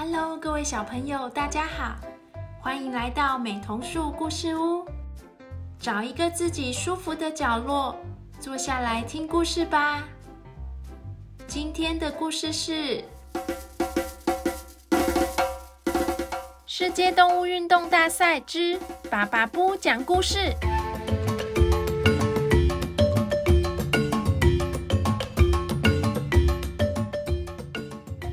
Hello，各位小朋友，大家好，欢迎来到美童树故事屋。找一个自己舒服的角落，坐下来听故事吧。今天的故事是世界动物运动大赛之爸爸布讲故事。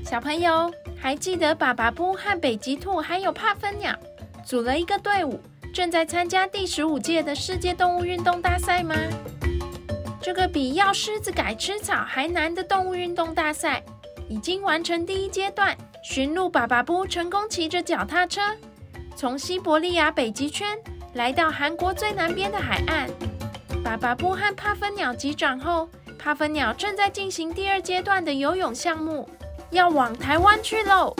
小朋友还记得爸爸布和北极兔还有帕芬鸟组了一个队伍，正在参加第十五届的世界动物运动大赛吗？这个比要狮子改吃草还难的动物运动大赛，已经完成第一阶段。驯鹿爸爸布成功骑着脚踏车，从西伯利亚北极圈来到韩国最南边的海岸。爸爸布和帕芬鸟急转后，帕芬鸟正在进行第二阶段的游泳项目，要往台湾去喽。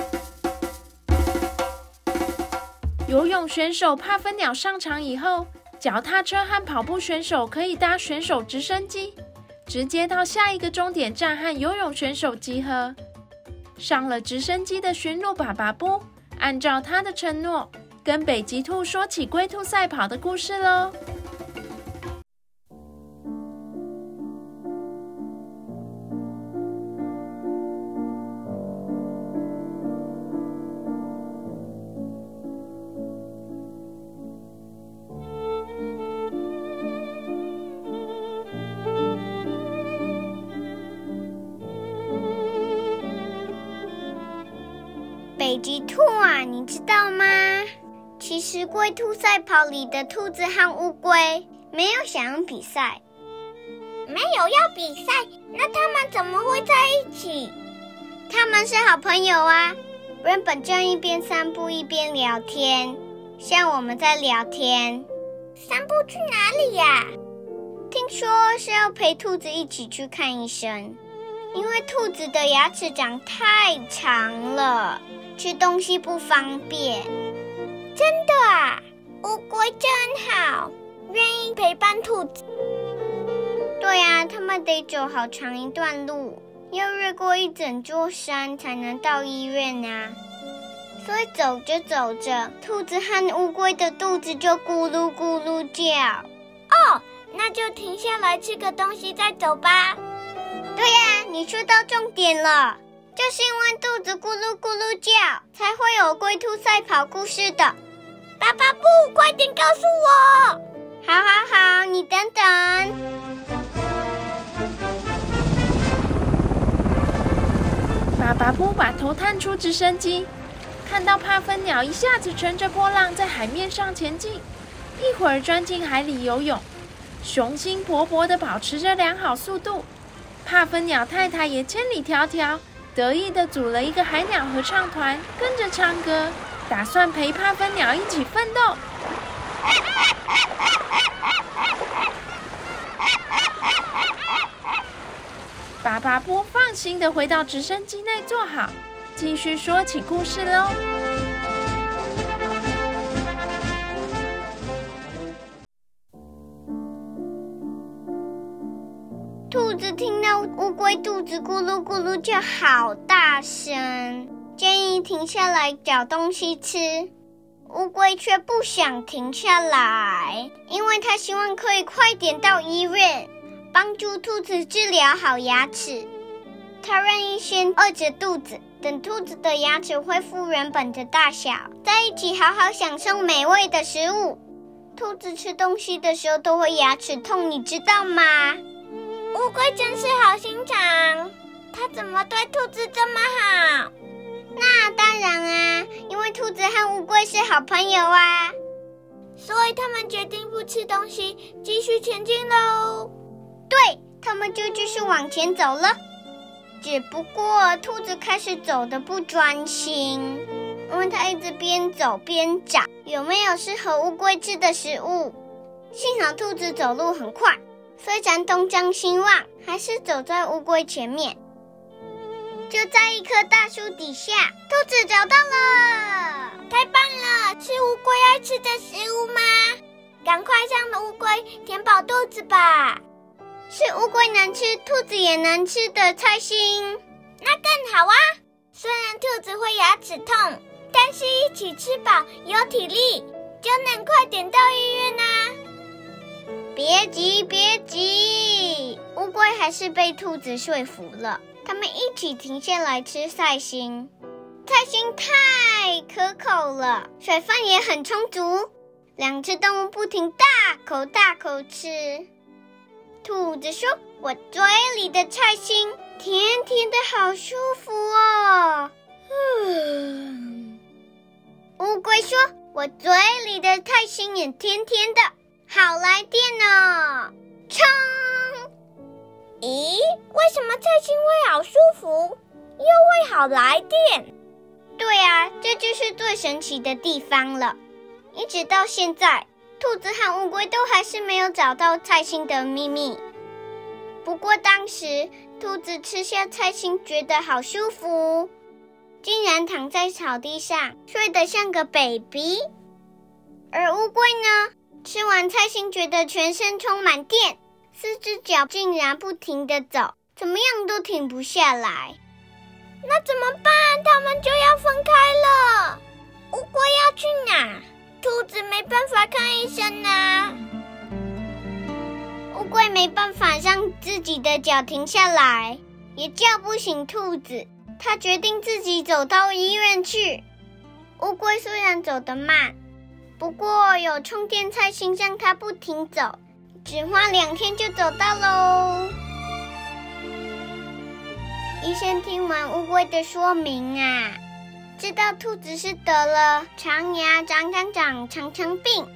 游泳选手帕芬鸟上场以后。脚踏车和跑步选手可以搭选手直升机，直接到下一个终点站和游泳选手集合。上了直升机的驯鹿爸爸布，按照他的承诺，跟北极兔说起龟兔赛跑的故事喽。北极兔啊，你知道吗？其实龟兔赛跑里的兔子和乌龟没有想要比赛，没有要比赛，那他们怎么会在一起？他们是好朋友啊，原本就一边散步一边聊天，像我们在聊天。散步去哪里呀？听说是要陪兔子一起去看医生，因为兔子的牙齿长太长了。吃东西不方便，真的啊！乌龟真好，愿意陪伴兔子。对呀，他们得走好长一段路，要越过一整座山才能到医院啊。所以走着走着，兔子和乌龟的肚子就咕噜咕噜叫。哦，那就停下来吃个东西再走吧。对呀，你说到重点了。就是因为肚子咕噜咕噜叫，才会有龟兔赛跑故事的。爸爸不，快点告诉我！好好好，你等等。爸爸不把头探出直升机，看到帕芬鸟一下子乘着波浪在海面上前进，一会儿钻进海里游泳，雄心勃勃地保持着良好速度。帕芬鸟太太也千里迢迢。得意的组了一个海鸟合唱团，跟着唱歌，打算陪帕芬鸟一起奋斗。爸爸不放心的回到直升机内坐好，继续说起故事喽。肚子咕噜咕噜叫，好大声，建议停下来找东西吃。乌龟却不想停下来，因为它希望可以快点到医院，帮助兔子治疗好牙齿。它愿意先饿着肚子，等兔子的牙齿恢复原本的大小，在一起好好享受美味的食物。兔子吃东西的时候都会牙齿痛，你知道吗？乌龟真是好心肠，它怎么对兔子这么好？那当然啊，因为兔子和乌龟是好朋友啊，所以他们决定不吃东西，继续前进喽。对，他们就继续往前走了。只不过兔子开始走的不专心，因为它一直边走边找有没有适合乌龟吃的食物。幸好兔子走路很快。虽然东张西望，还是走在乌龟前面。就在一棵大树底下，兔子找到了，太棒了！吃乌龟爱吃的食物吗？赶快让乌龟填饱肚子吧！是乌龟能吃，兔子也能吃的菜心，那更好啊！虽然兔子会牙齿痛，但是一起吃饱有体力，就能快点到医院啊！别急，别急，乌龟还是被兔子说服了。他们一起停下来吃菜心，菜心太可口了，水分也很充足。两只动物不停大口大口吃。兔子说：“我嘴里的菜心甜甜的，好舒服哦。”嗯。乌龟说：“我嘴里的菜心也甜甜的，好来电哦。”为什么菜心会好舒服，又会好来电？对啊，这就是最神奇的地方了。一直到现在，兔子和乌龟都还是没有找到菜心的秘密。不过当时，兔子吃下菜心觉得好舒服，竟然躺在草地上睡得像个 baby。而乌龟呢，吃完菜心觉得全身充满电。四只脚竟然不停的走，怎么样都停不下来。那怎么办？他们就要分开了。乌龟要去哪？兔子没办法看医生啊。乌龟没办法让自己的脚停下来，也叫不醒兔子。它决定自己走到医院去。乌龟虽然走得慢，不过有充电菜心让它不停走。只花两天就走到喽。医生听完乌龟的说明啊，知道兔子是得了长牙长长长长长病，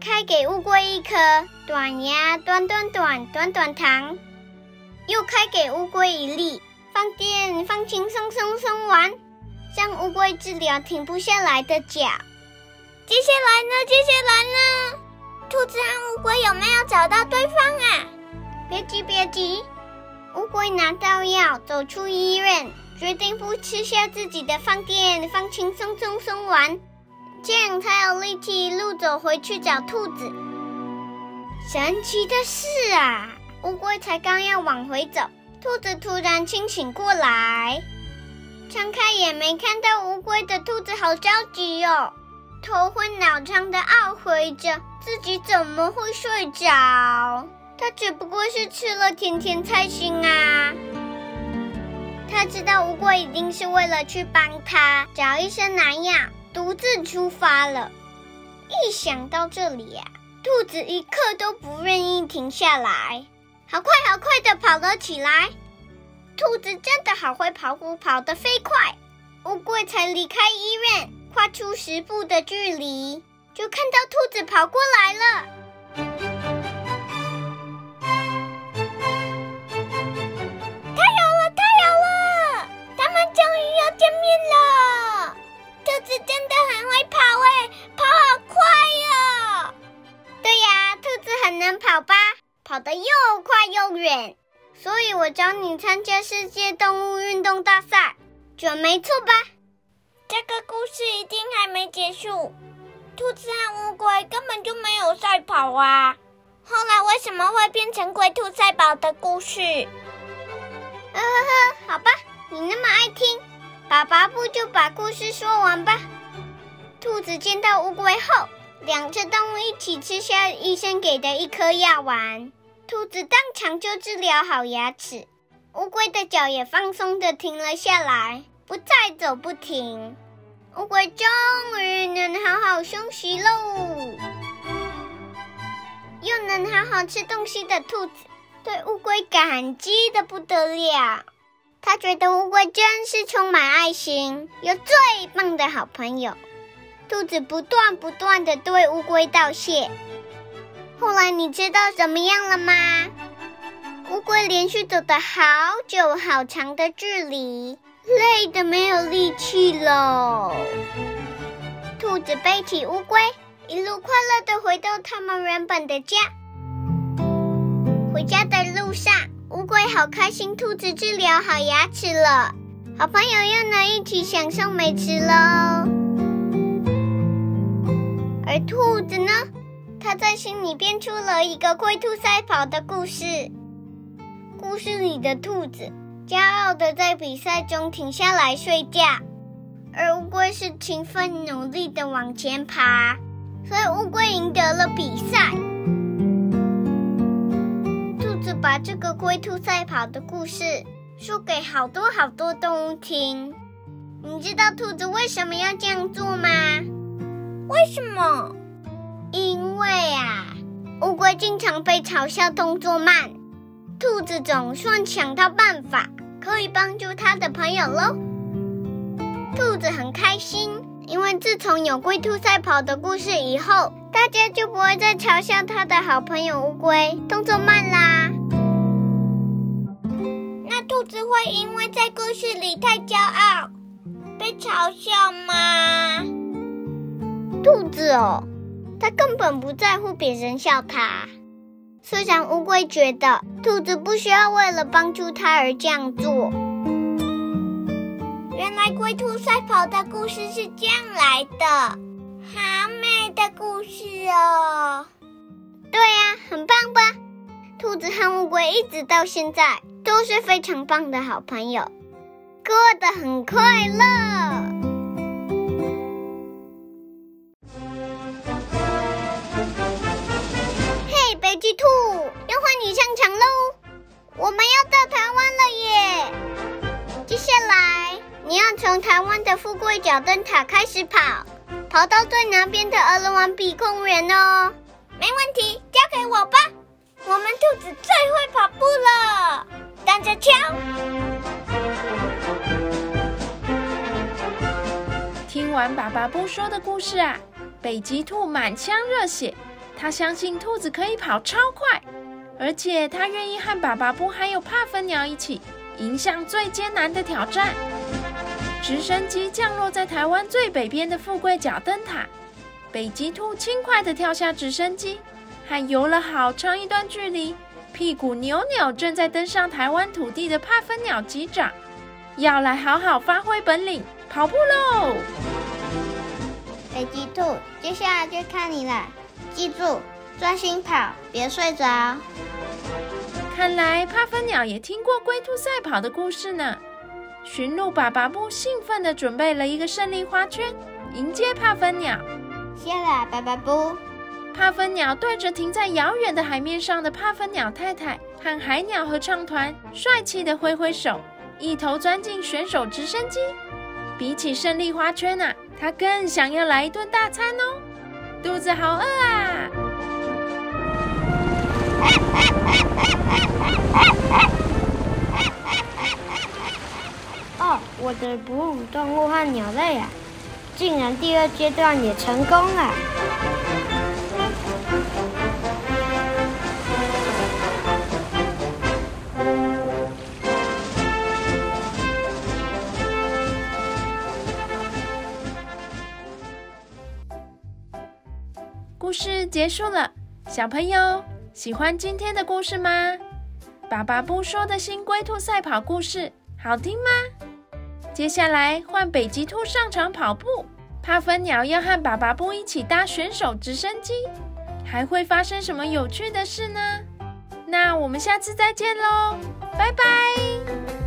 开给乌龟一颗短牙短短短短短糖，又开给乌龟一粒放电放轻松松松丸，让乌龟治疗停不下来的脚。接下来呢？接下来呢？兔子和乌龟有没有找到对方啊？别急，别急。乌龟拿到药，走出医院，决定不吃下自己的放电放轻松松松丸，这样才有力气一路走回去找兔子。神奇的是啊，乌龟才刚要往回走，兔子突然清醒过来，睁开眼没看到乌龟的兔子好着急哦，头昏脑胀的懊悔着。自己怎么会睡着？他只不过是吃了甜甜菜心啊！他知道乌龟一定是为了去帮他找医生拿药，独自出发了。一想到这里呀，兔子一刻都不愿意停下来，好快好快的跑了起来。兔子真的好会跑步，跑得飞快。乌龟才离开医院，跨出十步的距离。就看到兔子跑过来了，世界动物运动大赛，准没错吧？这个故事一定还没结束。兔子和乌龟根本就没有赛跑啊！后来为什么会变成龟兔赛跑的故事？呵呵呵，好吧，你那么爱听，爸爸不就把故事说完吧。兔子见到乌龟后，两只动物一起吃下医生给的一颗药丸，兔子当场就治疗好牙齿，乌龟的脚也放松的停了下来，不再走不停。乌龟终于能好好休息喽，又能好好吃东西的兔子对乌龟感激的不得了。他觉得乌龟真是充满爱心，有最棒的好朋友。兔子不断不断的对乌龟道谢。后来你知道怎么样了吗？乌龟连续走了好久好长的距离。累得没有力气了，兔子背起乌龟，一路快乐的回到他们原本的家。回家的路上，乌龟好开心，兔子治疗好牙齿了，好朋友又能一起享受美食喽。而兔子呢，它在心里编出了一个龟兔赛跑的故事。故事里的兔子。骄傲的在比赛中停下来睡觉，而乌龟是勤奋努力的往前爬，所以乌龟赢得了比赛。兔子把这个龟兔赛跑的故事说给好多好多动物听。你知道兔子为什么要这样做吗？为什么？因为啊，乌龟经常被嘲笑动作慢，兔子总算想到办法，可以帮助它的朋友喽。兔子很开心，因为自从有龟兔赛跑的故事以后，大家就不会再嘲笑它的好朋友乌龟动作慢啦。那兔子会因为在故事里太骄傲，被嘲笑吗？兔子哦。它根本不在乎别人笑他。虽然乌龟觉得兔子不需要为了帮助它而这样做。原来龟兔赛跑的故事是这样来的，好美的故事哦！对呀，很棒吧？兔子和乌龟一直到现在都是非常棒的好朋友，过得很快乐。台湾的富贵角灯塔开始跑，跑到最南边的俄罗王比公园哦。没问题，交给我吧！我们兔子最会跑步了，等着瞧！听完爸爸不说的故事啊，北极兔满腔热血。他相信兔子可以跑超快，而且他愿意和爸爸布还有帕芬鸟一起迎向最艰难的挑战。直升机降落在台湾最北边的富贵角灯塔，北极兔轻快地跳下直升机，还游了好长一段距离，屁股扭扭，正在登上台湾土地的帕芬鸟机长，要来好好发挥本领，跑步喽！北极兔，接下来就看你了。记住，专心跑，别睡着。看来帕芬鸟也听过龟兔赛跑的故事呢。驯鹿爸爸不兴奋地准备了一个胜利花圈，迎接帕芬鸟。谢了，爸爸不。帕芬鸟对着停在遥远的海面上的帕芬鸟太太和海鸟合唱团，帅气地挥挥手，一头钻进选手直升机。比起胜利花圈啊，他更想要来一顿大餐哦。肚子好饿啊！我的哺乳动物和鸟类啊，竟然第二阶段也成功了。故事结束了，小朋友喜欢今天的故事吗？爸爸不说的新龟兔赛跑故事好听吗？接下来换北极兔上场跑步，帕芬鸟要和爸爸布一起搭选手直升机，还会发生什么有趣的事呢？那我们下次再见喽，拜拜。